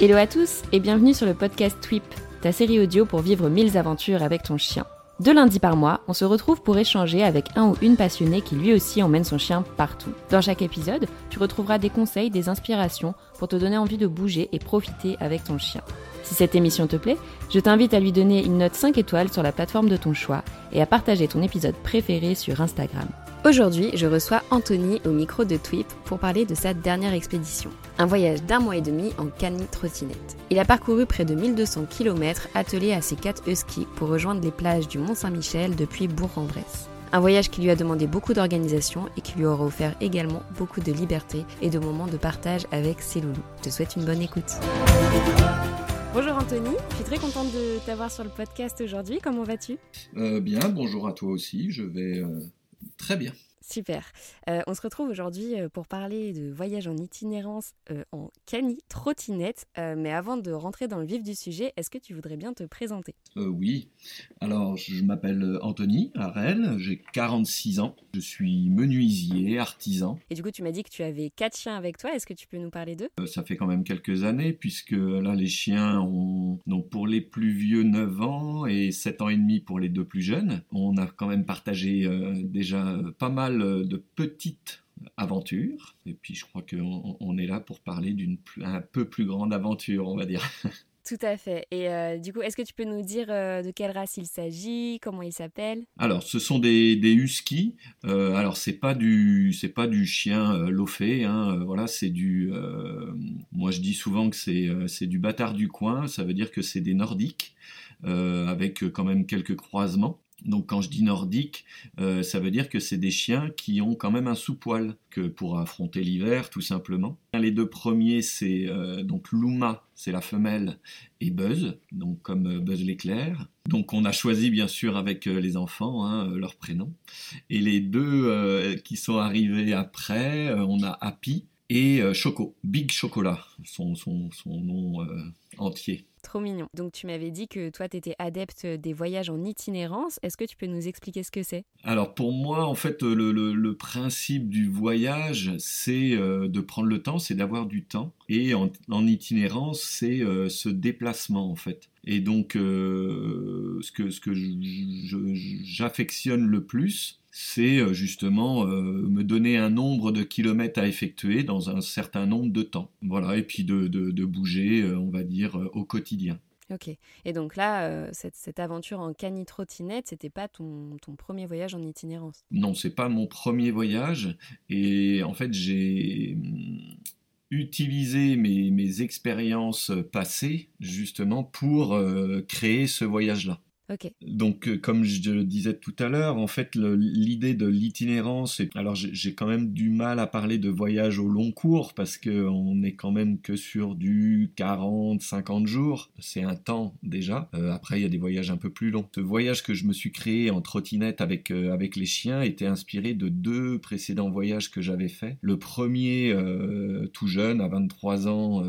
Hello à tous et bienvenue sur le podcast Twip, ta série audio pour vivre mille aventures avec ton chien. Deux lundis par mois, on se retrouve pour échanger avec un ou une passionnée qui lui aussi emmène son chien partout. Dans chaque épisode, tu retrouveras des conseils, des inspirations pour te donner envie de bouger et profiter avec ton chien. Si cette émission te plaît, je t'invite à lui donner une note 5 étoiles sur la plateforme de ton choix et à partager ton épisode préféré sur Instagram. Aujourd'hui, je reçois Anthony au micro de Twip pour parler de sa dernière expédition. Un voyage d'un mois et demi en cani trottinette. Il a parcouru près de 1200 km attelé à ses 4 huskies pour rejoindre les plages du Mont-Saint-Michel depuis Bourg-en-Bresse. Un voyage qui lui a demandé beaucoup d'organisation et qui lui aura offert également beaucoup de liberté et de moments de partage avec ses loulous. Je te souhaite une bonne écoute. Bonjour Anthony, je suis très contente de t'avoir sur le podcast aujourd'hui. Comment vas-tu? Euh, Bien, bonjour à toi aussi. Je vais euh, Très bien. Super. Euh, on se retrouve aujourd'hui euh, pour parler de voyage en itinérance euh, en cani trottinette. mais avant de rentrer dans le vif du sujet, est-ce que tu voudrais bien te présenter? Oui. Alors, je m'appelle Anthony Arel, j'ai 46 ans. Je suis menuisier, artisan. Et du coup, tu m'as dit que tu avais quatre chiens avec toi. Est-ce que tu peux nous parler d'eux? Ça fait quand même quelques années, puisque là, les chiens ont, donc pour les plus vieux, 9 ans et 7 ans et demi pour les deux plus jeunes. On a quand même partagé déjà pas mal de petites aventures. Et puis je crois qu'on on est là pour parler d'une un peu plus grande aventure, on va dire. Tout à fait. Et euh, du coup, est-ce que tu peux nous dire euh, de quelle race il s'agit, comment il s'appelle? Alors, ce sont des, des huskies. Euh, alors, c'est pas du c'est pas du chien lofé. Hein, voilà, c'est du. moi, je dis souvent que c'est c'est du bâtard du coin. Ça veut dire que c'est des nordiques avec quand même quelques croisements. Donc quand je dis nordique, euh, ça veut dire que c'est des chiens qui ont quand même un sous-poil que pour affronter l'hiver tout simplement. Les deux premiers c'est euh, donc Luma, c'est la femelle, et Buzz, donc comme euh, Buzz l'éclair. Donc on a choisi bien sûr avec les enfants hein, leur prénom. Et les deux qui sont arrivés après, on a Happy et Choco, Big Chocolat, son, nom entier. Donc tu m'avais dit que toi, tu étais adepte des voyages en itinérance. Est-ce que tu peux nous expliquer ce que c'est? Alors pour moi, en fait, le, principe du voyage, c'est euh, de prendre le temps, c'est d'avoir du temps. Et en, itinérance, c'est euh, ce déplacement, en fait. Et donc, euh, ce que, ce que j'affectionne le plus, c'est euh, justement euh, me donner un nombre de kilomètres à effectuer dans un certain nombre de temps. Voilà, et puis de, de, bouger, on va dire, au quotidien. Ok. Et donc là, cette, cette, aventure en cani-trottinette, c'était pas ton, ton, premier voyage en itinérance? Non, c'est pas mon premier voyage. Et en fait, j'ai utilisé mes, mes expériences passées justement pour créer ce voyage-là. Donc, euh, comme je le disais tout à l'heure, en fait, l'idée de l'itinérance, alors j'ai quand même du mal à parler de voyage au long cours parce qu'on n'est quand même que sur du 40, 50 jours. C'est un temps déjà. Euh, après, il y a des voyages un peu plus longs. Ce voyage que je me suis créé en trottinette avec, euh, avec les chiens était inspiré de deux précédents voyages que j'avais faits. Le premier, tout jeune, à 23 ans,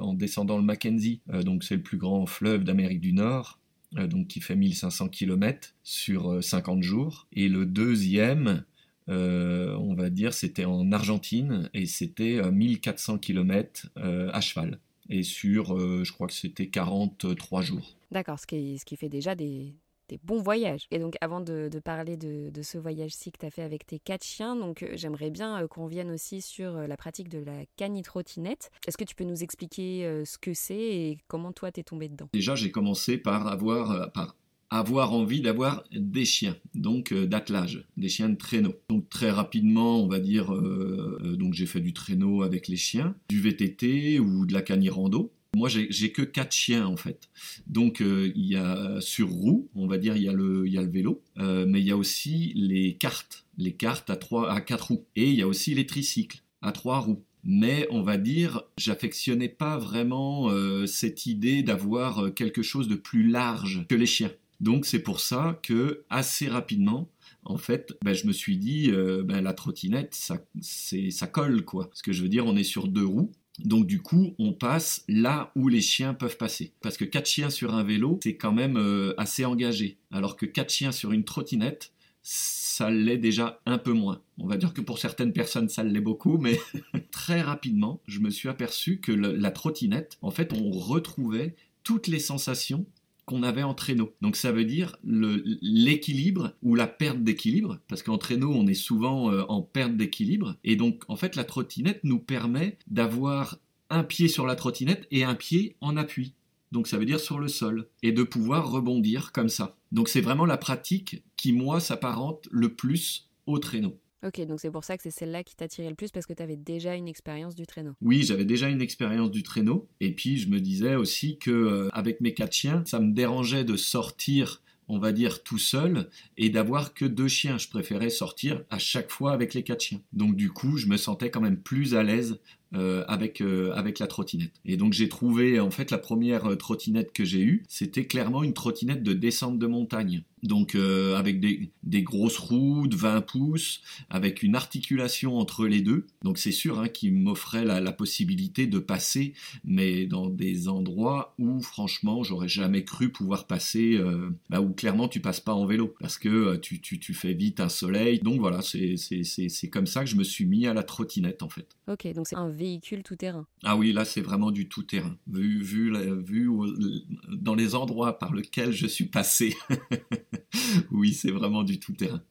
en descendant le Mackenzie. donc, c'est le plus grand fleuve d'Amérique du Nord. Euh, donc qui fait 1500 km sur 50 euh, jours. Et le deuxième, euh, on va dire, c'était en Argentine et c'était 1400 km à cheval. Et sur, je crois que c'était 43 jours. D'accord, ce qui, ce qui fait déjà des, des bons voyages. Et donc, avant de, parler de, ce voyage-ci que tu as fait avec tes quatre chiens, donc euh, j'aimerais bien euh, qu'on vienne aussi sur euh, la pratique de la canitrottinette. Est-ce que tu peux nous expliquer ce que c'est et comment toi t'es tombé dedans? Déjà, j'ai commencé par avoir, envie d'avoir des chiens, donc d'attelage, des chiens de traîneau. Donc très rapidement, on va dire, donc j'ai fait du traîneau avec les chiens, du VTT ou de la canirando. Moi, j'ai que quatre chiens en fait. Donc, euh, il y a sur roue, on va dire, il y a le, il y a le vélo, euh, mais il y a aussi les cartes, les cartes à trois, à quatre roues, et il y a aussi les tricycles à trois roues. mais on va dire, j'affectionnais pas vraiment euh, cette idée d'avoir quelque chose de plus large que les chiens. Donc c'est pour ça que assez rapidement, en fait, ben, je me suis dit, ben, la trottinette, ça, ça colle quoi. Ce que je veux dire, on est sur deux roues. Donc du coup, on passe là où les chiens peuvent passer. Parce que quatre chiens sur un vélo, c'est quand même assez engagé. Alors que quatre chiens sur une trottinette, ça l'est déjà un peu moins. On va dire que pour certaines personnes, ça l'est beaucoup, mais très rapidement, je me suis aperçu que la trottinette, en fait, on retrouvait toutes les sensations qu'on avait en traîneau. Donc ça veut dire l'équilibre ou la perte d'équilibre, parce qu'en traîneau on est souvent euh, en perte d'équilibre, et donc en fait la trottinette nous permet d'avoir un pied sur la trottinette et un pied en appui donc ça veut dire sur le sol, et de pouvoir rebondir comme ça. Donc c'est vraiment la pratique qui, moi, s'apparente le plus au traîneau. Ok, donc c'est pour ça que c'est celle-là qui t'attirait le plus parce que tu avais déjà une expérience du traîneau. Oui, j'avais déjà une expérience du traîneau. Et puis je me disais aussi que euh, avec mes quatre chiens, ça me dérangeait de sortir on va dire tout seul et d'avoir que deux chiens. Je préférais sortir à chaque fois avec les quatre chiens. Donc du coup, je me sentais quand même plus à l'aise euh, avec, euh, avec la trottinette. Et donc j'ai trouvé, en fait, la première trottinette que j'ai eue, c'était clairement une trottinette de descente de montagne. Donc avec des, grosses roues de 20 pouces, avec une articulation entre les deux. Donc c'est sûr hein, qu'il m'offrait la, possibilité de passer, mais dans des endroits où franchement j'aurais jamais cru pouvoir passer, bah, où clairement tu passes pas en vélo, parce que tu, tu, tu, fais vite un soleil. Donc voilà, c'est comme ça que je me suis mis à la trottinette en fait. Ok, donc c'est un véhicule tout-terrain. Ah oui, là c'est vraiment du tout-terrain. Vu, vu, vu dans les endroits par lesquels je suis passé, oui, c'est vraiment du tout-terrain.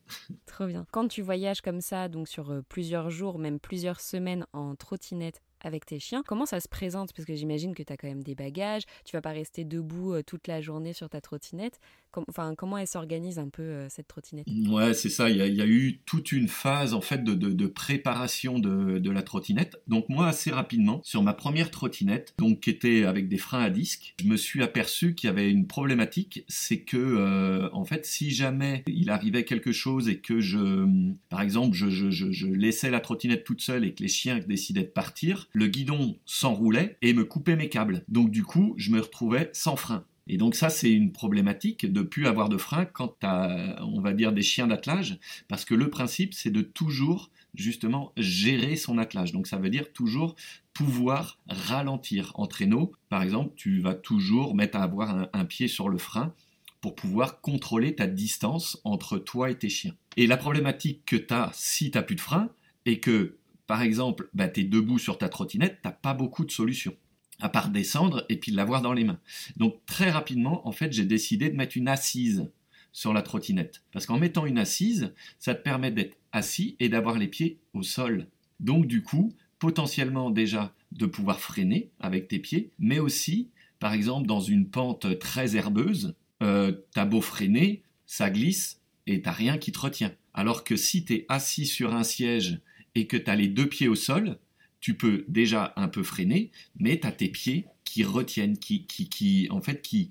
Trop bien. Quand tu voyages comme ça, donc sur euh, plusieurs jours, même plusieurs semaines en trottinette, avec tes chiens. Comment ça se présente? Parce que j'imagine que tu as quand même des bagages, tu vas pas rester debout euh, toute la journée sur ta trottinette. enfin, comment elle s'organise un peu euh, cette trottinette? Ouais, c'est ça. Il y, a, eu toute une phase en fait de, préparation de, la trottinette. Donc moi, assez rapidement, sur ma première trottinette, donc qui était avec des freins à disque, je me suis aperçu qu'il y avait une problématique, c'est que euh, en fait, si jamais il arrivait quelque chose et que je, par exemple, je laissais la trottinette toute seule et que les chiens décidaient de partir, le guidon s'enroulait et me coupait mes câbles. Donc du coup, je me retrouvais sans frein. Et donc ça, c'est une problématique de plus avoir de frein quand as, on va dire, des chiens d'attelage, parce que le principe, c'est de toujours, justement, gérer son attelage. Donc ça veut dire toujours pouvoir ralentir en traîneau. Par exemple, tu vas toujours mettre à avoir un, un pied sur le frein pour pouvoir contrôler ta distance entre toi et tes chiens. Et la problématique que tu as si tu n'as plus de frein, et que par exemple, bah, tu es debout sur ta trottinette, tu pas beaucoup de solutions, à part descendre et puis l'avoir dans les mains. Donc très rapidement, en fait, j'ai décidé de mettre une assise sur la trottinette. Parce qu'en mettant une assise, ça te permet d'être assis et d'avoir les pieds au sol. Donc du coup, potentiellement déjà de pouvoir freiner avec tes pieds, mais aussi, par exemple, dans une pente très herbeuse, euh, t'as beau freiner, ça glisse et t'as rien qui te retient. Alors que si tu es assis sur un siège et que tu as les deux pieds au sol, tu peux déjà un peu freiner, mais tu as tes pieds qui retiennent, qui, qui, qui en fait, qui,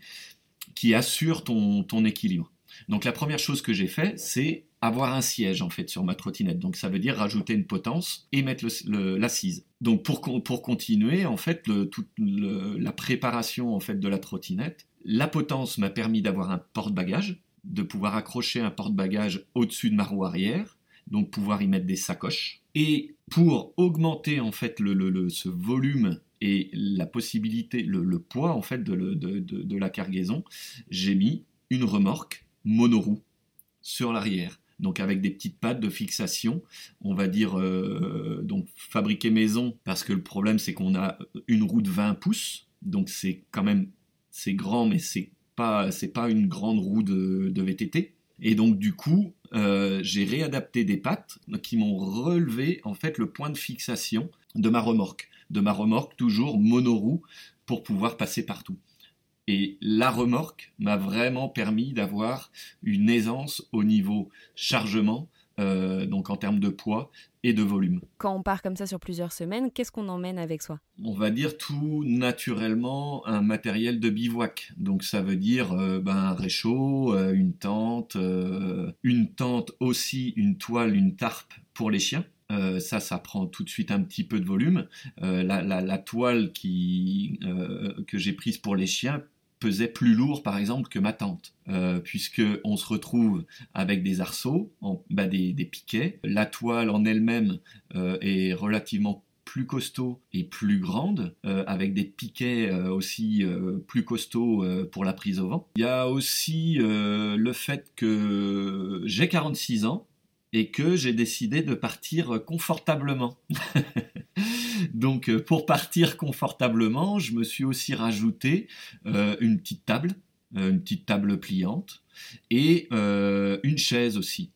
qui assurent ton, ton équilibre. Donc la première chose que j'ai fait, c'est avoir un siège en fait sur ma trottinette. Donc ça veut dire rajouter une potence et mettre l'assise. Donc pour, pour continuer en fait toute la préparation en fait de la trottinette, la potence m'a permis d'avoir un porte-bagages, de pouvoir accrocher un porte-bagages au-dessus de ma roue arrière, donc pouvoir y mettre des sacoches. Et pour augmenter en fait le, ce volume et la possibilité, le, poids en fait de, la cargaison, j'ai mis une remorque monoroue sur l'arrière. Donc avec des petites pattes de fixation, on va dire euh, donc maison parce que le problème c'est qu'on a une roue de 20 pouces, donc c'est quand même c'est grand mais c'est pas c'est pas une grande roue de, de VTT. Et donc du coup, euh, j'ai réadapté des pattes qui m'ont relevé en fait le point de fixation de ma remorque. De ma remorque toujours monoroue pour pouvoir passer partout. Et la remorque m'a vraiment permis d'avoir une aisance au niveau chargement, euh, donc en termes de poids et de volume. Quand on part comme ça sur plusieurs semaines, qu'est-ce qu'on emmène avec soi? On va dire tout naturellement un matériel de bivouac. Donc ça veut dire euh, ben, un réchaud, euh, une tente, une tente aussi, une toile, une tarpe pour les chiens. ça, ça prend tout de suite un petit peu de volume. La, toile qui, que j'ai prise pour les chiens plus lourd, par exemple, que ma tente, puisque on se retrouve avec des arceaux, bah, des, des, piquets. La toile en elle-même est relativement plus costaud et plus grande, euh, avec des piquets euh, aussi euh, plus costauds pour la prise au vent. Il y a aussi le fait que j'ai 46 ans et que j'ai décidé de partir confortablement. Donc pour partir confortablement, je me suis aussi rajouté une petite table, une petite table pliante et une chaise aussi.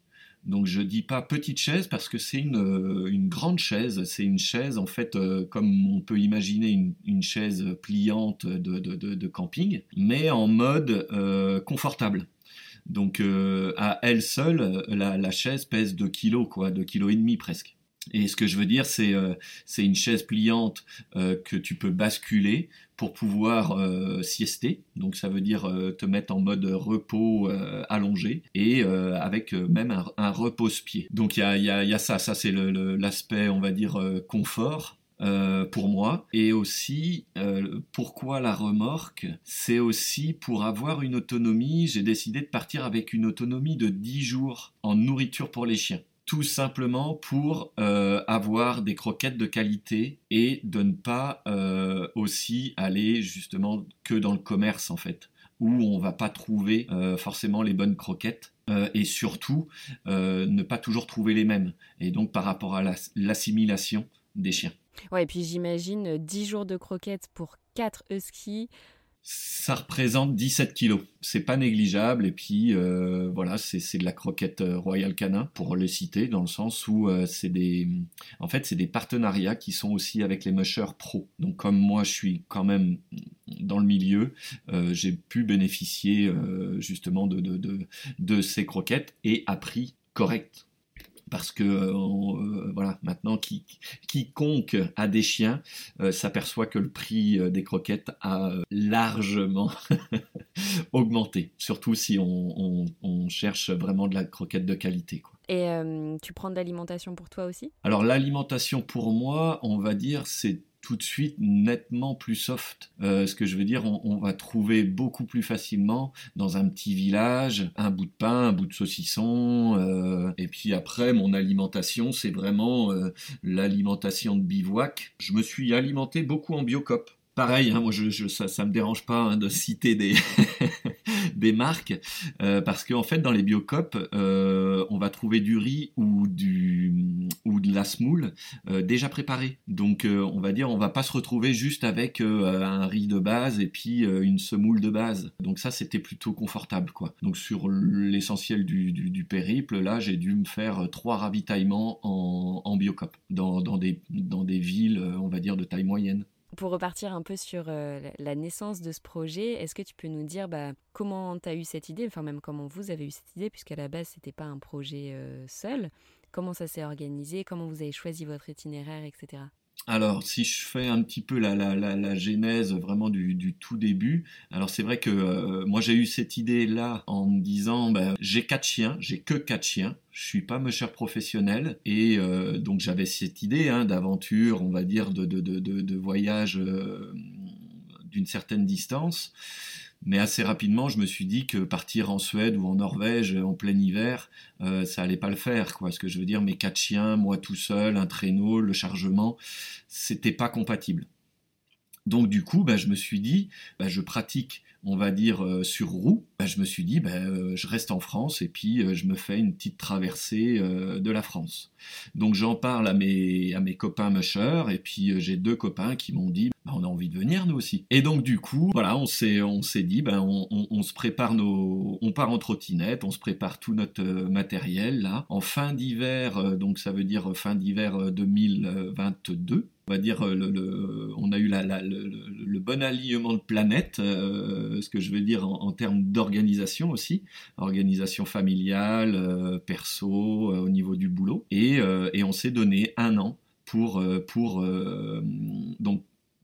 Donc je dis pas petite chaise parce que c'est une, euh, grande chaise. C'est une chaise en fait euh, comme on peut imaginer une, chaise pliante de, camping, mais en mode euh, confortable. Donc à elle seule, la, chaise pèse 2 kg, quoi, 2 kg et demi presque. Et ce que je veux dire, c'est c'est une chaise pliante que tu peux basculer pour pouvoir euh, siester, donc ça veut dire euh, te mettre en mode repos euh, allongé et avec même un, repose-pied. Donc il y a, ça, ça c'est l'aspect on va dire confort. pour moi. Et aussi pourquoi la remorque? C'est aussi pour avoir une autonomie. J'ai décidé de partir avec une autonomie de 10 jours en nourriture pour les chiens tout simplement pour euh, avoir des croquettes de qualité et de ne pas euh, aussi aller justement que dans le commerce en fait où on va pas trouver euh, forcément les bonnes croquettes et surtout ne pas toujours trouver les mêmes et donc par rapport à l'assimilation des chiens. Ouais, et puis j'imagine 10 jours de croquettes pour 4 huskies ça représente 17 kilos. C'est pas négligeable. Et puis, euh, voilà, c'est de la croquette euh, Royal Canin, pour le citer, dans le sens où euh, c'est des. En fait, c'est des partenariats qui sont aussi avec les mushers pro. Donc, comme moi, je suis quand même dans le milieu, j'ai pu bénéficier justement de, ces croquettes et à prix correct parce que euh, euh, voilà, maintenant quiconque a des chiens euh, s'aperçoit que le prix des croquettes a largement augmenté, surtout si on, cherche vraiment de la croquette de qualité. Et tu prends de l'alimentation pour toi aussi? Alors l'alimentation pour moi, on va dire, c'est tout de suite nettement plus soft. Euh, ce que je veux dire, on, va trouver beaucoup plus facilement dans un petit village un bout de pain, un bout de saucisson. Euh, et puis après, mon alimentation, c'est vraiment euh, l'alimentation de bivouac. Je me suis alimenté beaucoup en biocop pareil, hein, moi je, ça, ne me dérange pas hein, de citer des, des marques, euh, parce qu'en fait dans les biocopes, euh, on va trouver du riz ou, du, ou de la semoule euh, déjà préparée. Donc on va dire, on va pas se retrouver juste avec un riz de base et puis une semoule de base. Donc ça c'était plutôt confortable quoi. Donc sur l'essentiel du, périple, là j'ai dû me faire trois ravitaillements en, en dans, dans, des, dans des villes, on va dire, de taille moyenne. Pour repartir un peu sur euh, la naissance de ce projet, est-ce que tu peux nous dire bah, comment tu as eu cette idée, enfin même comment vous avez eu cette idée, puisqu'à la base, ce n'était pas un projet euh, seul. Comment ça s'est organisé, comment vous avez choisi votre itinéraire, etc. Alors, si je fais un petit peu la, la, la, genèse vraiment du, tout début, alors c'est vrai que euh, moi j'ai eu cette idée-là en me disant, ben, j'ai quatre chiens, j'ai que quatre chiens, je suis pas musher professionnel, et euh, donc j'avais cette idée hein, d'aventure, on va dire, de, de, de, de voyage euh, d'une certaine distance. Mais assez rapidement, je me suis dit que partir en Suède ou en Norvège en plein hiver, euh, ça allait pas le faire. Quoi. Ce que je veux dire, mes quatre chiens, moi tout seul, un traîneau, le chargement, c'était pas compatible. Donc du coup, bah, je me suis dit, bah, je pratique on va dire, euh, sur roue, bah, je me suis dit, bah, euh, je reste en France et puis euh, je me fais une petite traversée de la France. Donc j'en parle à mes, à mes copains mushers et puis j'ai deux copains qui m'ont dit, bah, on a envie de venir nous aussi. Et donc du coup, voilà, on s'est, on s'est dit, ben, on, se prépare nos, on part en trottinette, on se prépare tout notre matériel là. En fin d'hiver, donc ça veut dire fin d'hiver 2022 on va dire, le, on a eu le, bon alignement de planètes, euh, ce que je veux dire en, termes d'organisation aussi, organisation familiale, euh, perso, euh, au niveau du boulot, et, on s'est donné un an pour,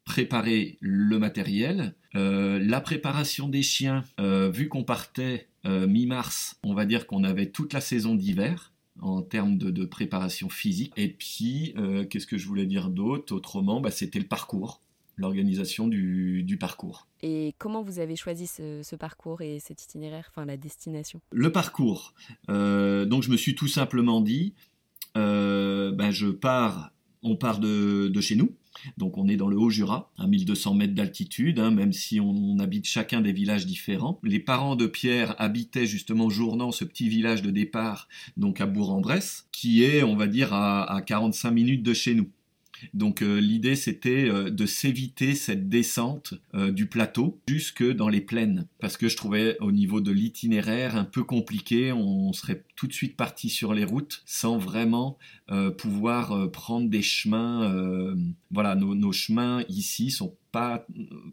préparer le matériel, la préparation des chiens, vu qu'on partait mi-mars, on va dire qu'on avait toute la saison d'hiver en termes de, préparation physique. Et puis, euh, qu'est-ce que je voulais dire d'autre Autrement, bah, c'était le parcours, l'organisation du, parcours. Et comment vous avez choisi ce, parcours et cet itinéraire, enfin la destination? Le parcours. Euh, donc, je me suis tout simplement dit, euh, ben, je pars, on part de chez nous, donc on est dans le Haut-Jura, à 1200 mètres d'altitude, hein, même si on, habite chacun des villages différents. Les parents de Pierre habitaient justement journant ce petit village de départ, donc à Bourg-en-Bresse, qui est, on va dire, à 45 minutes de chez nous. Donc euh, l'idée c'était euh, de s'éviter cette descente euh, du plateau jusque dans les plaines parce que je trouvais au niveau de l'itinéraire un peu compliqué, on serait tout de suite parti sur les routes sans vraiment pouvoir prendre des chemins. voilà, nos, nos, chemins ici sont pas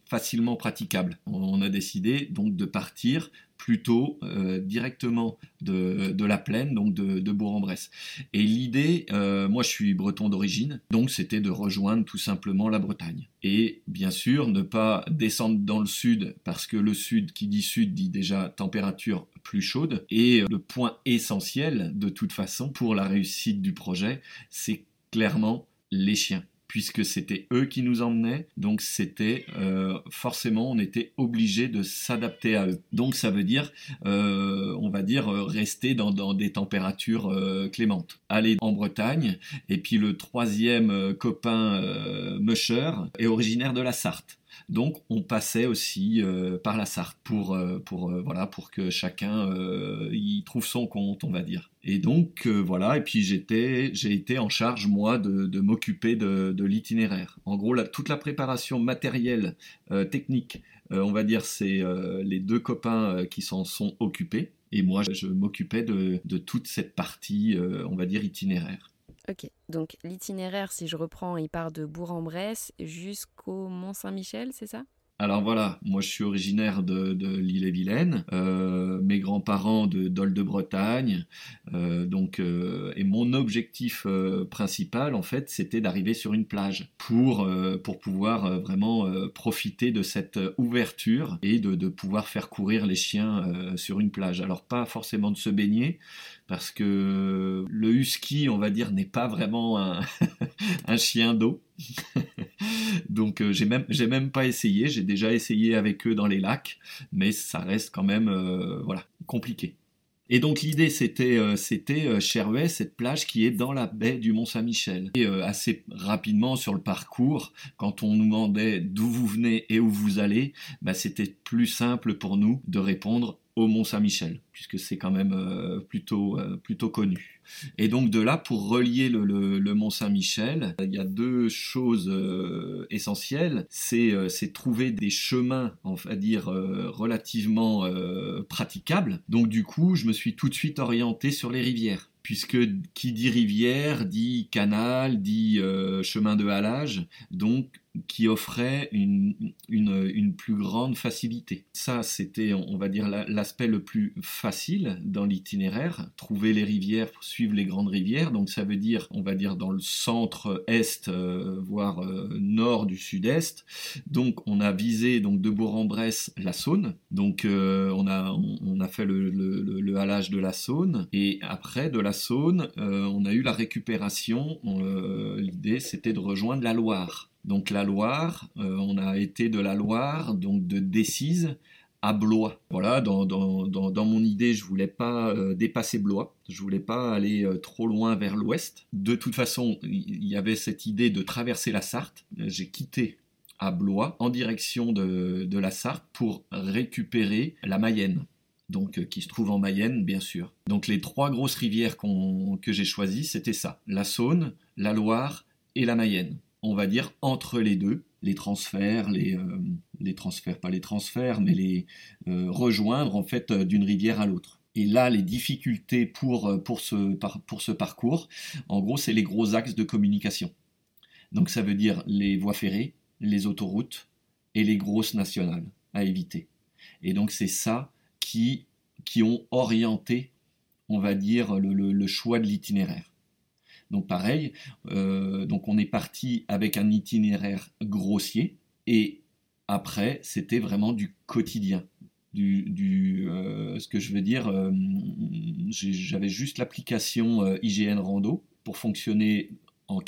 facilement praticables. On a décidé donc de partir plutôt euh, directement de, la plaine, donc de, Bourg-en-Bresse. Et l'idée, euh, moi je suis breton d'origine, donc c'était de rejoindre tout simplement la Bretagne. Et bien sûr, ne pas descendre dans le sud, parce que le sud qui dit sud dit déjà température plus chaude. Et le point essentiel, de toute façon, pour la réussite du projet, c'est clairement les chiens puisque c'était eux qui nous emmenaient, donc c'était euh, forcément on était obligé de s'adapter à eux. Donc ça veut dire, euh, on va dire, euh, rester dans, des températures clémentes. Aller en Bretagne, et puis le troisième copain Musher est originaire de la Sarthe. Donc on passait aussi par la Sarthe pour, pour, voilà, pour que chacun y trouve son compte, on va dire. Et donc euh, voilà, et puis j'étais, j'ai été en charge moi de, m'occuper de, l'itinéraire. En gros, toute la préparation matérielle, euh, technique, euh, on va dire, c'est les deux copains qui s'en sont occupés. Et moi, je, m'occupais de, toute cette partie, on va dire, itinéraire. Ok, donc l'itinéraire, si je reprends, il part de Bourg-en-Bresse jusqu'au Mont-Saint-Michel, c'est ça? Alors voilà, moi je suis originaire de, l'île-et-Vilaine, euh, mes grands-parents de Dol de Bretagne, euh, donc euh, et mon objectif principal en fait c'était d'arriver sur une plage pour pour pouvoir vraiment profiter de cette ouverture et de, de, pouvoir faire courir les chiens sur une plage. Alors pas forcément de se baigner parce que le husky on va dire n'est pas vraiment un, un chien d'eau. Donc euh, j'ai même pas essayé, j'ai déjà essayé avec eux dans les lacs, mais ça reste quand même euh, voilà compliqué. Et donc l'idée c'était euh, c'était Cherway, cette plage qui est dans la baie du Mont Saint-Michel. Et assez rapidement sur le parcours, quand on nous demandait d'où vous venez et où vous allez, bah, c'était plus simple pour nous de répondre au Mont Saint-Michel, puisque c'est quand même plutôt plutôt connu. Et donc de là, pour relier le, Mont Saint-Michel, il y a deux choses euh, essentielles. Euh, c'est trouver des chemins, on dire, euh, relativement praticables. Donc du coup, je me suis tout de suite orienté sur les rivières puisque qui dit rivière dit canal, dit chemin de halage. Donc qui offrait une, une, plus grande facilité. Ça, c'était, on va dire, l'aspect le plus facile dans l'itinéraire, trouver les rivières, suivre les grandes rivières. Donc ça veut dire, on va dire, dans le centre-est, euh, voire euh, nord du sud-est. Donc on a visé donc de Bourg-en-Bresse la Saône. Donc euh, on, a, on, a fait le, le, halage de la Saône. Et après, de la Saône, on a eu la récupération. L'idée, c'était de rejoindre la Loire. Donc la Loire, euh, on a été de la Loire, donc de Décise à Blois. Voilà, dans, mon idée, je voulais pas euh, dépasser Blois, je voulais pas aller euh, trop loin vers l'ouest. De toute façon, il y avait cette idée de traverser la Sarthe. J'ai quitté à Blois en direction de, de, la Sarthe pour récupérer la Mayenne. Donc, qui se trouve en Mayenne, bien sûr. Donc, les trois grosses rivières que j'ai choisies, c'était ça la Saône, la Loire et la Mayenne on va dire, entre les deux, les transferts, les, euh, transferts, pas les transferts, mais les euh, rejoindre en fait euh, d'une rivière à l'autre. Et là, les difficultés pour, pour, ce, pour ce parcours, en gros, c'est les gros axes de communication. Donc ça veut dire les voies ferrées, les autoroutes et les grosses nationales à éviter. Et donc c'est ça qui, ont orienté, on va dire, le choix de l'itinéraire. Donc pareil, euh, donc on est parti avec un itinéraire grossier et après c'était vraiment du quotidien. du, ce que je veux dire, j'avais juste l'application IGN Rando pour fonctionner en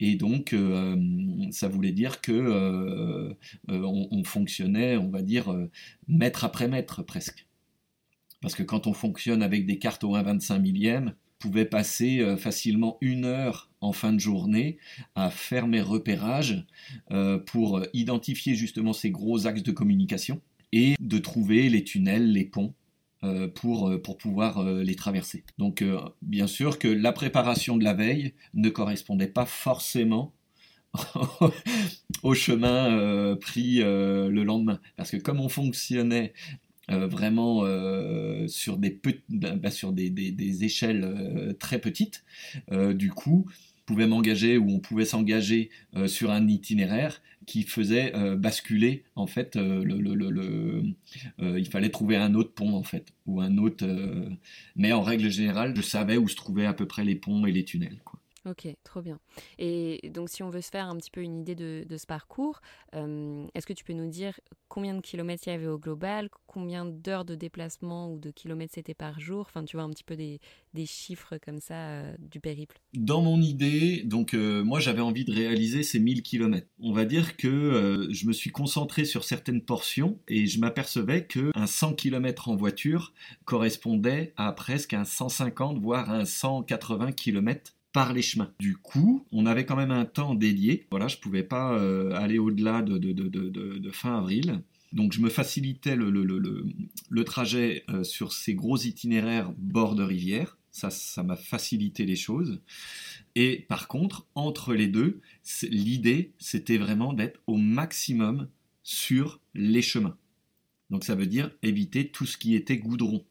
et donc ça voulait dire que on, fonctionnait, on va dire mètre après mètre presque. Parce que quand on fonctionne avec des cartes au 1,25 millième, pouvais passer euh, facilement une heure en fin de journée à faire mes repérages euh, pour identifier justement ces gros axes de communication et de trouver les tunnels, les ponts euh, pour, pour pouvoir les traverser. Donc bien sûr que la préparation de la veille ne correspondait pas forcément au chemin pris le lendemain. Parce que comme on fonctionnait euh, vraiment euh, sur, des, bah, échelles euh, très petites. du coup, pouvait m'engager ou on pouvait s'engager sur un itinéraire qui faisait basculer en fait le, le, le, il fallait trouver un autre pont en fait ou un autre mais en règle générale je savais où se trouvaient à peu près les ponts et les tunnels. Ok, trop bien. Et donc si on veut se faire un petit peu une idée de, ce parcours, euh, est-ce que tu peux nous dire combien de kilomètres il y avait au global, combien d'heures de déplacement ou de kilomètres c'était par jour? Enfin, tu vois un petit peu des, chiffres comme ça euh, du périple. Dans mon idée, donc euh, moi j'avais envie de réaliser ces 1000 kilomètres. On va dire que je me suis concentré sur certaines portions et je m'apercevais qu'un 100 km en voiture correspondait à presque un 150 voire un 180 km par les chemins. Du coup, on avait quand même un temps dédié. Voilà, je pouvais pas euh, aller au-delà de, fin avril. Donc je me facilitais le, trajet euh, sur ces gros itinéraires bord de rivière. Ça, ça m'a facilité les choses. Et par contre, entre les deux, l'idée, c'était vraiment d'être au maximum sur les chemins. Donc ça veut dire éviter tout ce qui était goudron.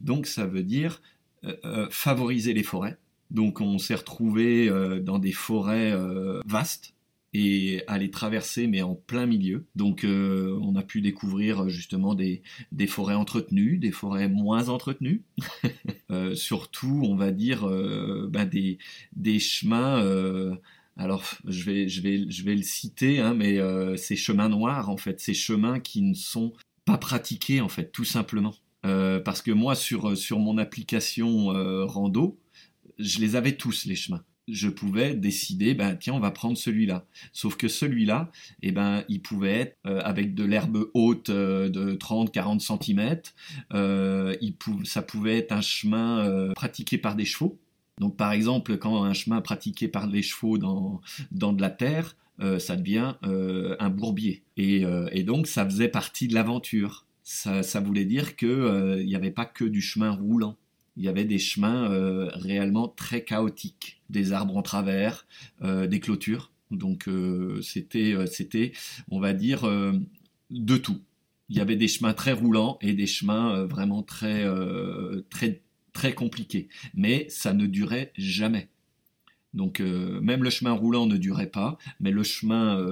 Donc ça veut dire euh, favoriser les forêts donc on s'est retrouvé euh, dans des forêts euh, vastes et à les traverser mais en plein milieu. Donc euh, on a pu découvrir justement des, forêts entretenues, des forêts moins entretenues, surtout on va dire bah, des, chemins. alors je vais, je, vais, je vais le citer, hein, mais ces chemins noirs en fait, ces chemins qui ne sont pas pratiqués en fait, tout simplement. parce que moi sur, sur mon application rando, je les avais tous les chemins. Je pouvais décider, ben tiens, on va prendre celui-là. Sauf que celui-là, eh ben, il pouvait être euh, avec de l'herbe haute euh, de 30-40 cm. Euh, ça pouvait être un chemin pratiqué par des chevaux. Donc par exemple, quand un chemin pratiqué par des chevaux dans, dans de la terre, ça devient un bourbier. Et, donc ça faisait partie de l'aventure. Ça, ça, voulait dire qu'il n'y avait pas que du chemin roulant il y avait des chemins euh, réellement très chaotiques, des arbres en travers, euh, des clôtures. Donc euh, c'était, c'était, on va dire, de tout. Il y avait des chemins très roulants et des chemins vraiment très, très, très compliqués. Mais ça ne durait jamais. Donc même le chemin roulant ne durait pas, mais le chemin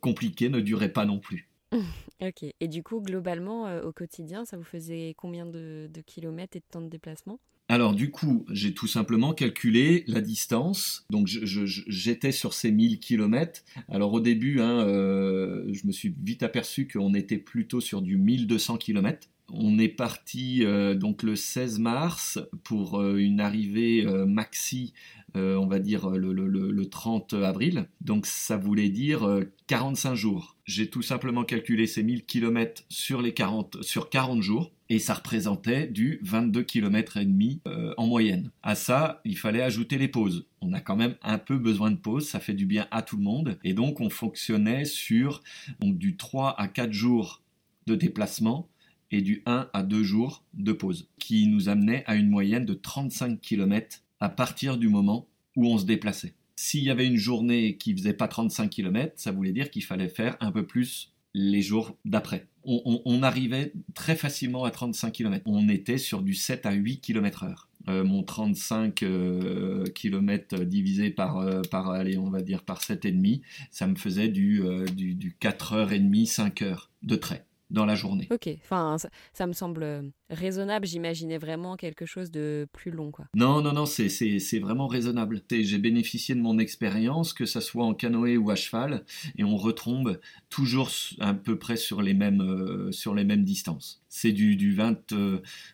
compliqué ne durait pas non plus. Ok. Et du coup, globalement, euh, au quotidien, ça vous faisait combien de, kilomètres et de temps de déplacement? Alors du coup, j'ai tout simplement calculé la distance. Donc j'étais sur ces 1000 kilomètres. Alors au début, hein, euh, je me suis vite aperçu qu'on était plutôt sur du 1200 kilomètres. On est parti euh, donc le 16 mars pour une arrivée maxi, on va dire le, le, 30 avril. Donc ça voulait dire 45 jours j'ai tout simplement calculé ces 1000 km sur, les 40, sur 40 jours et ça représentait du 22 km et demi euh, en moyenne. À ça, il fallait ajouter les pauses. On a quand même un peu besoin de pauses, ça fait du bien à tout le monde et donc on fonctionnait sur du 3 à 4 jours de déplacement et du 1 à 2 jours de pause qui nous amenait à une moyenne de 35 km à partir du moment où on se déplaçait. S'il y avait une journée qui faisait pas 35 km, ça voulait dire qu'il fallait faire un peu plus les jours d'après. On, arrivait très facilement à 35 km. On était sur du 7 à 8 km heure. Euh, mon 35 euh, km divisé par, euh, par, allez, on va dire par 7,5, ça me faisait du, du, du 4h30, 5 heures de trait. Dans la journée. Ok, enfin ça, me semble euh, raisonnable. J'imaginais vraiment quelque chose de plus long, quoi. Non, non, non, c'est vraiment raisonnable. J'ai bénéficié de mon expérience, que ça soit en canoë ou à cheval, et on retombe toujours à peu près sur les mêmes, euh, sur les mêmes distances. C'est du, du 20,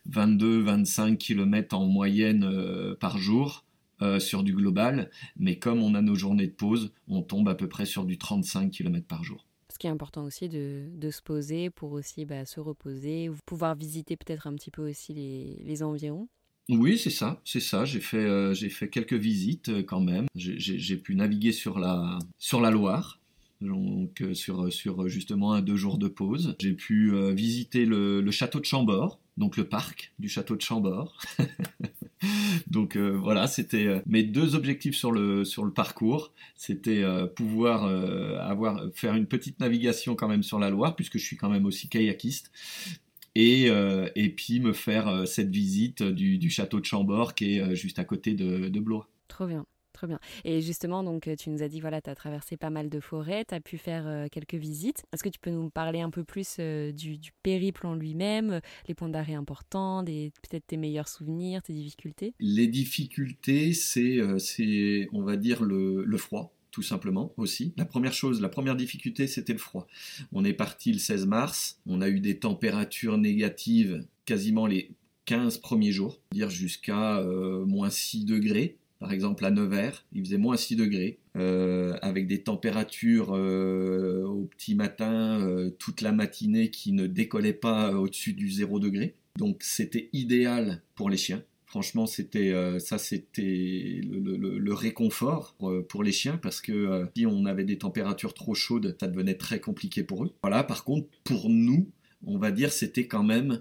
22, 25 km en moyenne euh, par jour. sur du global, mais comme on a nos journées de pause, on tombe à peu près sur du 35 km par jour. Ce qui est important aussi de, se poser pour aussi bah, se reposer, ou pouvoir visiter peut-être un petit peu aussi les, environs. Oui, c'est ça, c'est ça. J'ai fait, euh, quelques visites euh, quand même. J'ai pu naviguer sur la, Loire, donc euh, sur, justement un deux jours de pause. J'ai pu visiter le, château de Chambord, donc le parc du château de Chambord. Donc euh, voilà, c'était euh, mes deux objectifs sur le, sur le parcours. C'était euh, pouvoir avoir, faire une petite navigation quand même sur la Loire, puisque je suis quand même aussi kayakiste. Et, et puis me faire cette visite du, château de Chambord qui est juste à côté de, de Blois. Trop bien. Et justement, donc, tu nous as dit, voilà, tu as traversé pas mal de forêts, tu as pu faire euh, quelques visites. Est-ce que tu peux nous parler un peu plus euh, du, périple en lui-même, les points d'arrêt importants, peut-être tes meilleurs souvenirs, tes difficultés? Les difficultés, c'est, euh, c'est on va dire, le, le froid tout simplement aussi. La première chose, la première difficulté, c'était le froid. On est parti le 16 mars, on a eu des températures négatives quasiment les 15 premiers jours, dire jusqu'à moins 6 degrés. Par exemple, à Nevers, il faisait moins 6 degrés, euh, avec des températures euh, au petit matin, euh, toute la matinée qui ne décollaient pas au-dessus du 0 degré. Donc c'était idéal pour les chiens. Franchement, c'était ça, c'était le, réconfort pour les chiens parce que si on avait des températures trop chaudes, ça devenait très compliqué pour eux. Voilà. Par contre, pour nous, on va dire, c'était quand même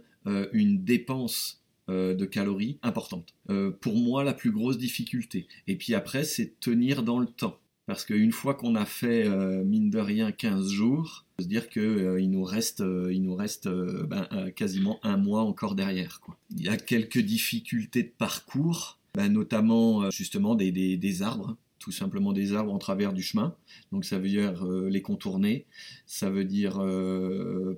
une dépense euh, de calories importantes. Euh, pour moi, la plus grosse difficulté. Et puis après, c'est tenir dans le temps. Parce qu'une fois qu'on a fait, euh, mine de rien, 15 jours, se dire qu'il nous reste, il nous reste ben, quasiment un mois encore derrière. Il y a quelques difficultés de parcours, ben, notamment justement des, des, arbres tout simplement des arbres en travers du chemin. Donc ça veut dire les contourner, ça veut dire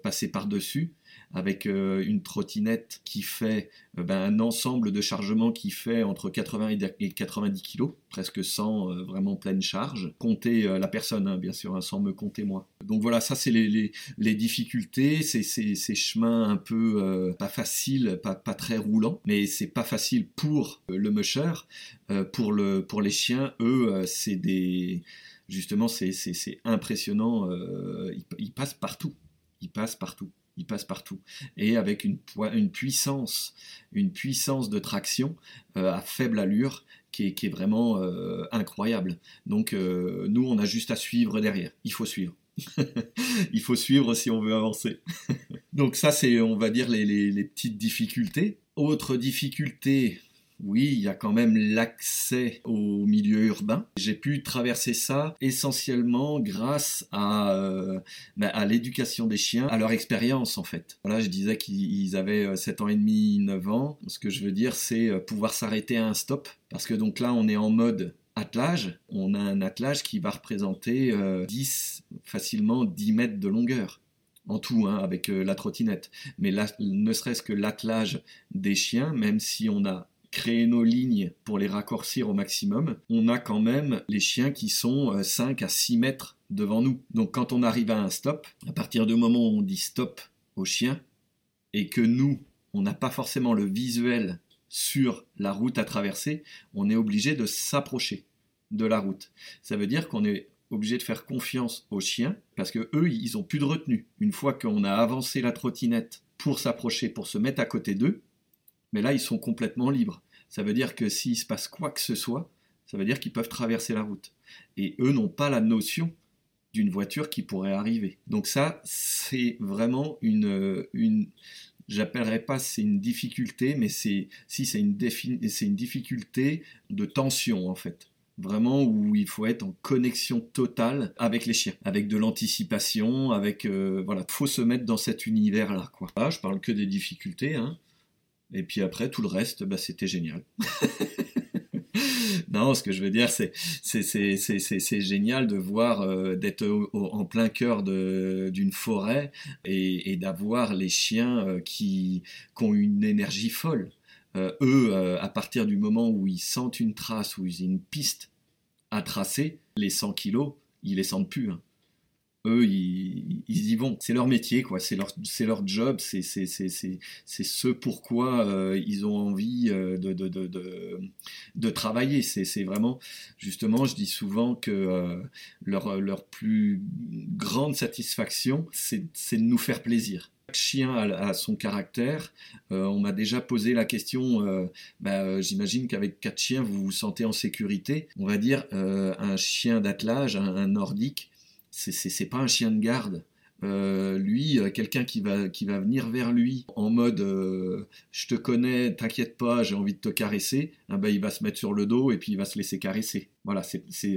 passer par-dessus avec euh, une trottinette qui fait euh, ben, un ensemble de chargement qui fait entre 80 et 90 kg, presque 100 euh, vraiment pleine charge. Compter la personne, hein, bien sûr, hein, sans me compter moi. Donc voilà, ça c'est les, difficultés, c'est ces chemins un peu pas faciles, pas, très roulants, mais c'est pas facile pour le musher. pour, le, pour les chiens, eux, c'est des... Justement, c'est impressionnant, ils passent partout. Ils passent partout il passe partout. Et avec une, une puissance, une puissance de traction euh, à faible allure qui est, vraiment euh, incroyable. Donc euh, nous, on a juste à suivre derrière. Il faut suivre. il faut suivre si on veut avancer. Donc ça, c'est, on va dire, les, les petites difficultés. Autre difficulté, oui, il y a quand même l'accès au milieu urbain. J'ai pu traverser ça essentiellement grâce à, euh, bah, l'éducation des chiens, à leur expérience en fait. Voilà, je disais qu'ils avaient 7 euh, ans et demi, 9 ans. Ce que je veux dire, c'est euh, pouvoir s'arrêter à un stop. Parce que donc là, on est en mode attelage. On a un attelage qui va représenter 10, facilement 10 mètres de longueur en tout, hein, avec la trottinette. Mais là, ne serait-ce que l'attelage des chiens, même si on a créer nos lignes pour les raccourcir au maximum, on a quand même les chiens qui sont 5 euh, à 6 mètres devant nous. Donc quand on arrive à un stop, à partir du moment où on dit stop au chien, et que nous, on n'a pas forcément le visuel sur la route à traverser, on est obligé de s'approcher de la route. Ça veut dire qu'on est obligé de faire confiance aux chiens parce que eux, ils ont plus de retenue. Une fois qu'on a avancé la trottinette pour s'approcher, pour se mettre à côté d'eux, mais là, ils sont complètement libres. Ça veut dire que s'il se passe quoi que ce soit, ça veut dire qu'ils peuvent traverser la route. Et eux n'ont pas la notion d'une voiture qui pourrait arriver. Donc ça, c'est vraiment une, une j'appellerais pas c'est une difficulté, mais c'est si c'est une, c'est une difficulté de tension en fait. Vraiment où il faut être en connexion totale avec les chiens, avec de l'anticipation, avec euh, voilà, faut se mettre dans cet univers là quoi. Là, je parle que des difficultés, hein. Et puis après, tout le reste, bah, c'était génial. non, ce que je veux dire, c'est c'est génial de voir euh, d'être en plein cœur d'une forêt et, d'avoir les chiens euh, qui, ont une énergie folle. Euh, eux, à partir du moment où ils sentent une trace, où ils ont une piste à tracer, les 100 kilos, ils les sentent plus. Hein eux, ils, y vont. C'est leur métier, quoi. C'est leur, c'est leur job. C'est, c'est, c'est, c'est, ce pourquoi euh, ils ont envie euh, de, de, de, de, travailler. C'est, c'est vraiment, justement, je dis souvent que euh, leur, leur plus grande satisfaction, c'est, c'est de nous faire plaisir. Chien a, son caractère. on m'a déjà posé la question, bah, j'imagine qu'avec quatre chiens, vous vous sentez en sécurité. On va dire un chien d'attelage, un nordique, c'est pas un chien de garde. Euh, lui, euh, quelqu'un qui va, qui va venir vers lui en mode euh, je te connais, t'inquiète pas, j'ai envie de te caresser, ah ben, il va se mettre sur le dos et puis il va se laisser caresser. Voilà,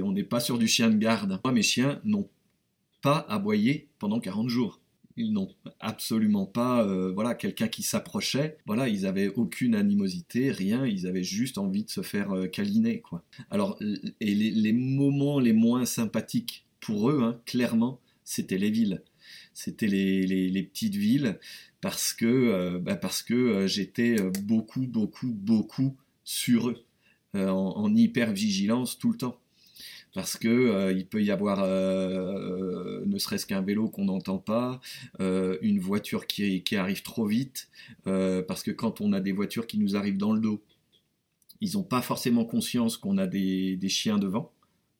on n'est pas sur du chien de garde. Moi, mes chiens n'ont pas aboyé pendant 40 jours. Ils n'ont absolument pas, voilà, quelqu'un qui s'approchait. Voilà, ils avaient aucune animosité, rien. Ils avaient juste envie de se faire câliner, quoi. Alors, et les moments les moins sympathiques pour eux, hein, clairement, c'était les villes. C'était les, petites villes parce que, euh, bah, euh, j'étais euh, beaucoup, beaucoup, beaucoup sur eux, en, hyper vigilance tout le temps. Parce que il peut y avoir ne serait-ce qu'un vélo qu'on n'entend pas, une voiture qui, arrive trop vite, parce que quand on a des voitures qui nous arrivent dans le dos, ils n'ont pas forcément conscience qu'on a des chiens devant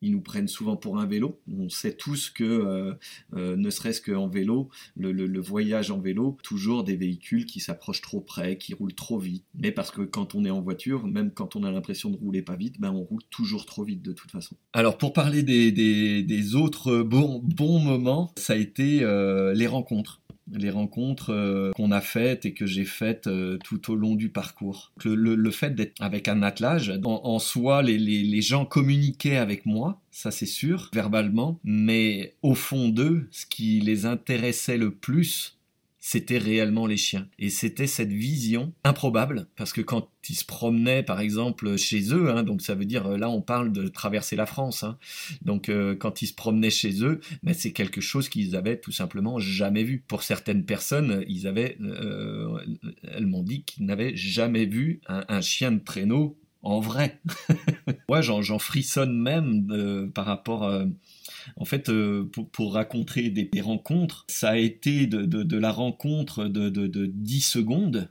ils nous prennent souvent pour un vélo. On sait tous que, euh, euh, ne serait-ce qu'en vélo, le, voyage en vélo, toujours des véhicules qui s'approchent trop près, qui roulent trop vite. Mais parce que quand on est en voiture, même quand on a l'impression de rouler pas vite, ben on roule toujours trop vite de toute façon. Alors pour parler des, autres bons, moments, ça a été euh, les rencontres les rencontres euh, qu'on a faites et que j'ai faites euh, tout au long du parcours. Le, fait d'être avec un attelage, en, soi, les, gens communiquaient avec moi, ça c'est sûr, verbalement, mais au fond d'eux, ce qui les intéressait le plus, c'était réellement les chiens. Et c'était cette vision improbable, parce que quand ils se promenaient, par exemple, chez eux, hein, donc ça veut dire, là on parle de traverser la France, hein, donc euh, quand ils se promenaient chez eux, mais c'est quelque chose qu'ils avaient tout simplement jamais vu. Pour certaines personnes, ils avaient, euh, elles m'ont dit qu'ils n'avaient jamais vu un, chien de traîneau en vrai. Moi, j'en frissonne même euh, par rapport en fait, euh, pour, raconter des, rencontres, ça a été de, la rencontre de, 10 secondes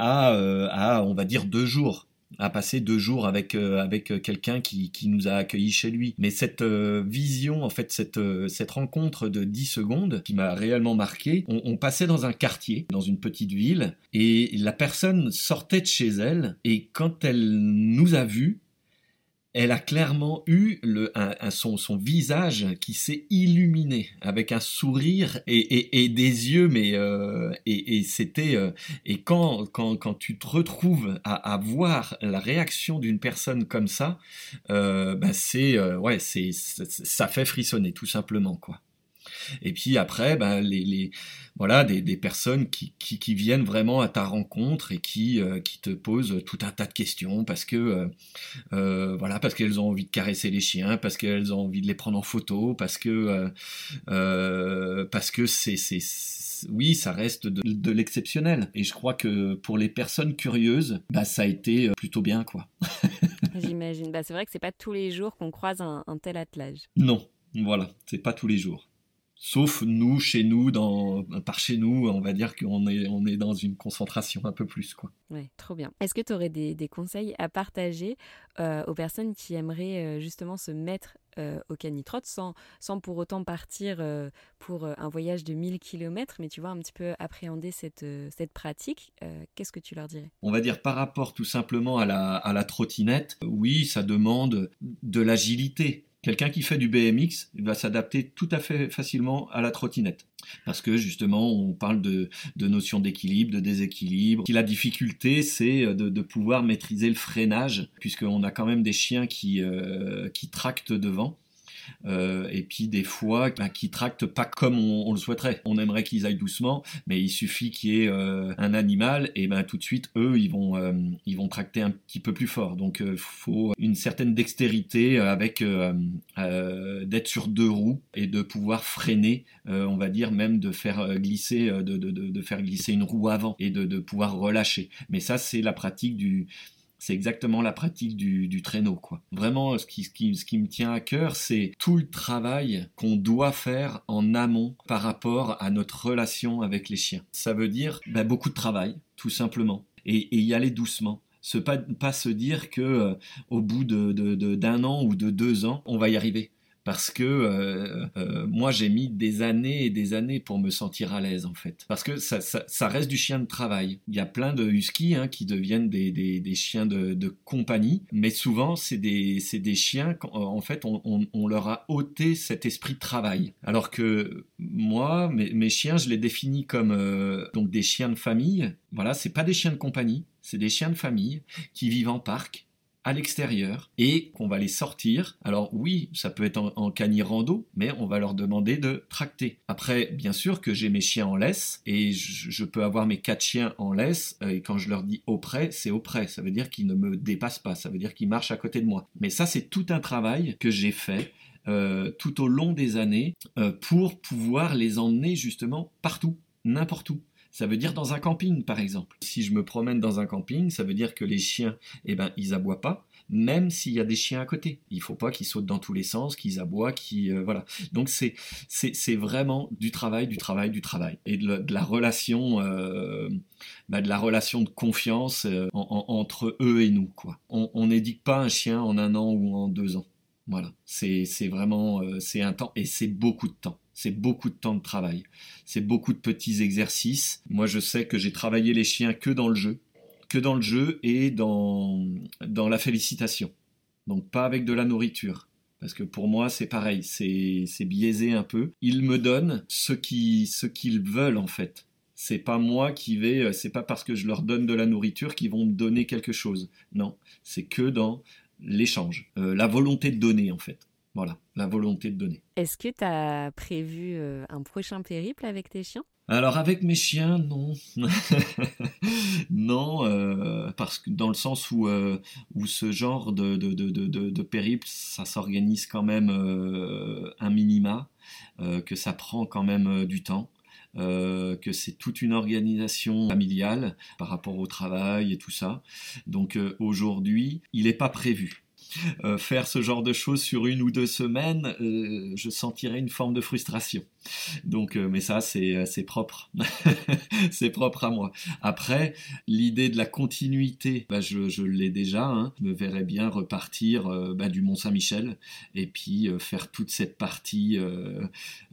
euh, à, on va dire, deux jours à passer deux jours avec euh, avec quelqu'un qui, nous a accueillis chez lui. Mais cette vision, en fait, cette, cette rencontre de 10 secondes qui m'a réellement marqué, on, passait dans un quartier, dans une petite ville, et la personne sortait de chez elle, et quand elle nous a vus, elle a clairement eu le, un, son, son, visage qui s'est illuminé avec un sourire et, et, des yeux, mais euh, et, c'était euh, et quand, quand, quand tu te retrouves à, à voir la réaction d'une personne comme ça, euh, bah c'est ouais c'est ça fait frissonner tout simplement quoi. Et puis après, ben, les, voilà, des, personnes qui, viennent vraiment à ta rencontre et qui, euh, qui te posent tout un tas de questions parce que euh, euh, voilà, parce qu'elles ont envie de caresser les chiens, parce qu'elles ont envie de les prendre en photo, parce que parce que c'est oui, ça reste de, l'exceptionnel. Et je crois que pour les personnes curieuses, bah, ça a été plutôt bien, quoi. J'imagine. Bah, c'est vrai que c'est pas tous les jours qu'on croise un, un tel attelage. Non, voilà, c'est pas tous les jours. Sauf nous, chez nous, dans, par chez nous, on va dire qu'on est, on est dans une concentration un peu plus. Quoi. Ouais, trop bien. Est-ce que tu aurais des, conseils à partager euh, aux personnes qui aimeraient euh, justement se mettre euh, au canitrot sans, sans pour autant partir pour un voyage de 1000 km, mais tu vois, un petit peu appréhender cette, cette pratique Qu'est-ce que tu leur dirais? On va dire par rapport tout simplement à la, à la trottinette, oui, ça demande de l'agilité Quelqu'un qui fait du BMX va s'adapter tout à fait facilement à la trottinette. Parce que justement, on parle de, notion d'équilibre, de déséquilibre. La difficulté, c'est de, pouvoir maîtriser le freinage, puisqu'on a quand même des chiens qui, euh, qui tractent devant. Et puis des fois bah, qui tractent pas comme on, le souhaiterait. On aimerait qu'ils aillent doucement, mais il suffit qu'il y ait un animal et ben tout de suite eux ils vont ils vont tracter un petit peu plus fort. Donc il faut une certaine dextérité avec d'être sur deux roues et de pouvoir freiner, on va dire même de faire glisser de, faire glisser une roue avant et de, pouvoir relâcher. Mais ça c'est la pratique du c'est exactement la pratique du, traîneau. Quoi. Vraiment, ce qui, ce, qui, ce qui me tient à cœur, c'est tout le travail qu'on doit faire en amont par rapport à notre relation avec les chiens. Ça veut dire bah, beaucoup de travail, tout simplement, et, y aller doucement. Ce pas, pas se dire que euh, au bout d'un de, an ou de deux ans, on va y arriver parce que euh, euh, moi j'ai mis des années et des années pour me sentir à l'aise en fait. Parce que ça, ça, reste du chien de travail. Il y a plein de huskies hein, qui deviennent des, des, des chiens de, de, compagnie, mais souvent c'est des, des, chiens, en fait on, on, on, leur a ôté cet esprit de travail. Alors que moi, mes, mes chiens, je les définis comme euh, donc des chiens de famille. Voilà, c'est pas des chiens de compagnie, c'est des chiens de famille qui vivent en parc, à l'extérieur et qu'on va les sortir. Alors oui, ça peut être en, en rando, mais on va leur demander de tracter. Après, bien sûr que j'ai mes chiens en laisse et je, peux avoir mes quatre chiens en laisse euh, et quand je leur dis au près, c'est au près. Ça veut dire qu'ils ne me dépassent pas, ça veut dire qu'ils marchent à côté de moi. Mais ça, c'est tout un travail que j'ai fait euh, tout au long des années euh, pour pouvoir les emmener justement partout, n'importe où. Ça veut dire dans un camping, par exemple. Si je me promène dans un camping, ça veut dire que les chiens, eh ben, ils aboient pas, même s'il y a des chiens à côté. Il faut pas qu'ils sautent dans tous les sens, qu'ils aboient, qu'ils euh, voilà. Donc c'est c'est vraiment du travail, du travail, du travail et de, la, relation, euh, bah, de la relation de confiance euh, entre eux et nous quoi. On n'éduque pas un chien en un an ou en deux ans. Voilà, c'est vraiment c'est un temps et c'est beaucoup de temps. C'est beaucoup de temps de travail. C'est beaucoup de petits exercices. Moi, je sais que j'ai travaillé les chiens que dans le jeu, que dans le jeu et dans, dans la félicitation. Donc pas avec de la nourriture. Parce que pour moi, c'est pareil, c'est biaisé un peu. Ils me donnent ce qu'ils ce qu'ils veulent en fait. C'est pas moi qui vais, c'est pas parce que je leur donne de la nourriture qu'ils vont me donner quelque chose. Non, c'est que dans l'échange, euh, la volonté de donner en fait. Voilà, la volonté de donner. Est-ce que tu as prévu euh, un prochain périple avec tes chiens? Alors avec mes chiens, non. non, euh, parce que dans le sens où, euh, où ce genre de, de, de, de périple, ça s'organise quand même un minima, que ça prend quand même du temps. Que c'est toute une organisation familiale par rapport au travail et tout ça. Donc aujourd'hui, il n'est pas prévu. Euh, faire ce genre de choses sur une ou deux semaines, euh, je sentirais une forme de frustration. Donc, euh, mais ça, c'est propre. c'est propre à moi. Après, l'idée de la continuité, bah, je, l'ai déjà. Hein. Je me verrais bien repartir bah, du Mont-Saint-Michel et puis faire toute cette partie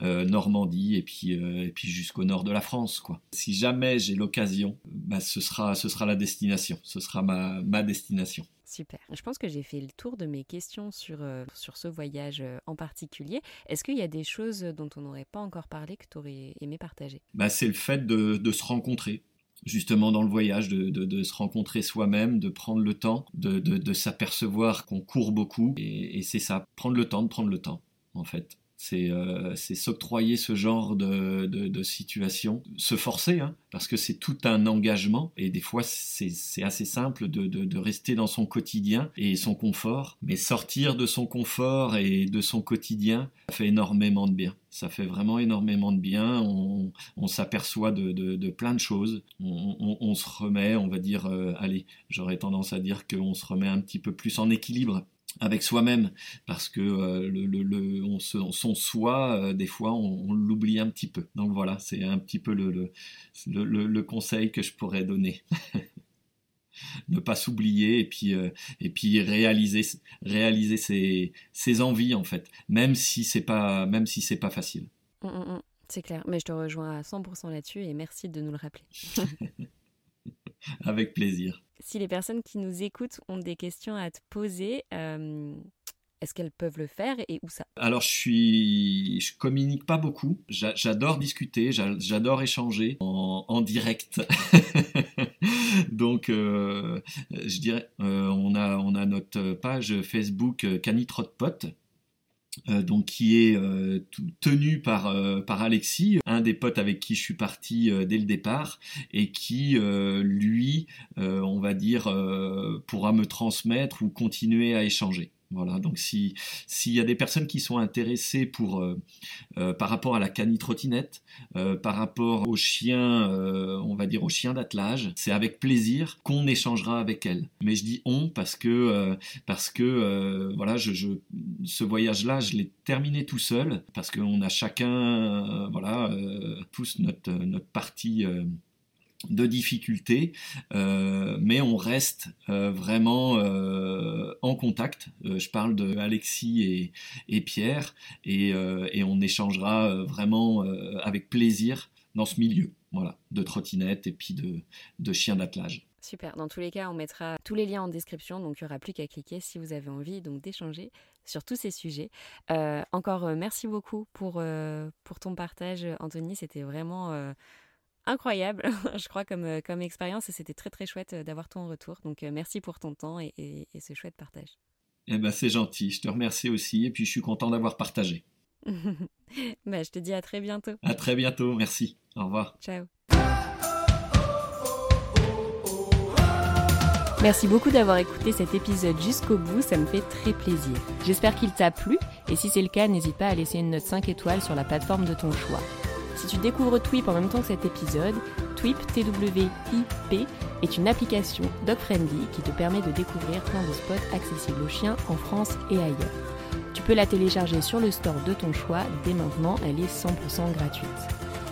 Normandie et puis, puis jusqu'au nord de la France. Quoi. Si jamais j'ai l'occasion, bah, ce, sera, ce sera la destination. Ce sera ma destination. Super. Je pense que j'ai fait le tour de mes questions sur, euh, sur ce voyage euh, en particulier. Est-ce qu'il y a des choses dont on n'aurait pas encore parlé que tu aurais aimé partager? Bah, C'est le fait de, de, se rencontrer justement dans le voyage, de, de, de se rencontrer soi-même, de prendre le temps, de, s'apercevoir qu'on court beaucoup. Et, et c'est ça, prendre le temps de prendre le temps, en fait. Euh, c'est s'octroyer ce genre de, situation, se forcer, hein, parce que c'est tout un engagement, et des fois c'est assez simple de, rester dans son quotidien et son confort, mais sortir de son confort et de son quotidien, ça fait énormément de bien. Ça fait vraiment énormément de bien, on, s'aperçoit de, plein de choses, on, on, se remet, on va dire, euh, allez, j'aurais tendance à dire qu'on se remet un petit peu plus en équilibre avec soi-même parce que euh, le, le, on se, son soi euh, des fois on, l'oublie un petit peu. Donc voilà c'est un petit peu le, le, conseil que je pourrais donner. Ne pas s'oublier et puis euh, et puis réaliser réaliser ses, ses, envies en fait même si c'est pas même si c'est pas facile. Mmh, mmh, mmh. c'est clair. Mais je te rejoins à 100% là-dessus et merci de nous le rappeler. Avec plaisir si les personnes qui nous écoutent ont des questions à te poser, euh, est-ce qu'elles peuvent le faire et où ça? Alors je suis, je communique pas beaucoup. J'adore discuter, j'adore échanger en, direct. Donc euh, je dirais, euh, on a on a notre page Facebook Canitrotpot donc qui est tenu par, par Alexis, un des potes avec qui je suis parti dès le départ, et qui, lui, on va dire, pourra me transmettre ou continuer à échanger. Voilà, donc s'il y a des personnes qui sont intéressées pour, euh, euh, par rapport à la canitrottinette, euh, par rapport aux chiens, on va dire aux chiens d'attelage, c'est avec plaisir qu'on échangera avec elles. Mais je dis on parce que, parce que voilà, je, ce voyage-là, je l'ai terminé tout seul, parce qu'on a chacun, voilà, tous notre, notre partie de difficultés, euh, mais on reste euh, vraiment euh, en contact. je parle de Alexis et, Pierre, et, on échangera vraiment avec plaisir dans ce milieu, voilà, de trottinette et puis de, de chiens d'attelage. Super. Dans tous les cas, on mettra tous les liens en description, donc il n'y aura plus qu'à cliquer si vous avez envie donc d'échanger sur tous ces sujets. encore merci beaucoup pour, pour ton partage, Anthony. C'était vraiment incroyable, je crois, comme, euh, comme expérience. Et c'était très, très chouette euh, d'avoir ton retour. Donc, euh, merci pour ton temps et, ce chouette partage. Eh ben, c'est gentil. Je te remercie aussi. Et puis, je suis content d'avoir partagé. bah, je te dis à très bientôt. À très bientôt. Merci. Au revoir. Ciao. Merci beaucoup d'avoir écouté cet épisode jusqu'au bout, ça me fait très plaisir. J'espère qu'il t'a plu et si c'est le cas, n'hésite pas à laisser une note 5 étoiles sur la plateforme de ton choix. Si tu découvres Twip en même temps que cet épisode, Twip, T-W-I-P, est une application dog-friendly qui te permet de découvrir plein de spots accessibles aux chiens en France et ailleurs. Tu peux la télécharger sur le store de ton choix, dès maintenant elle est 100% gratuite.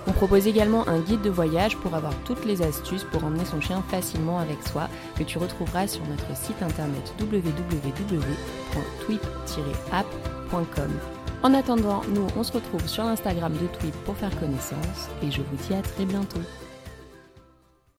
On propose également un guide de voyage pour avoir toutes les astuces pour emmener son chien facilement avec soi que tu retrouveras sur notre site internet www.twip-app.com. En attendant, nous, on se retrouve sur l'Instagram de Tweet pour faire connaissance et je vous dis à très bientôt.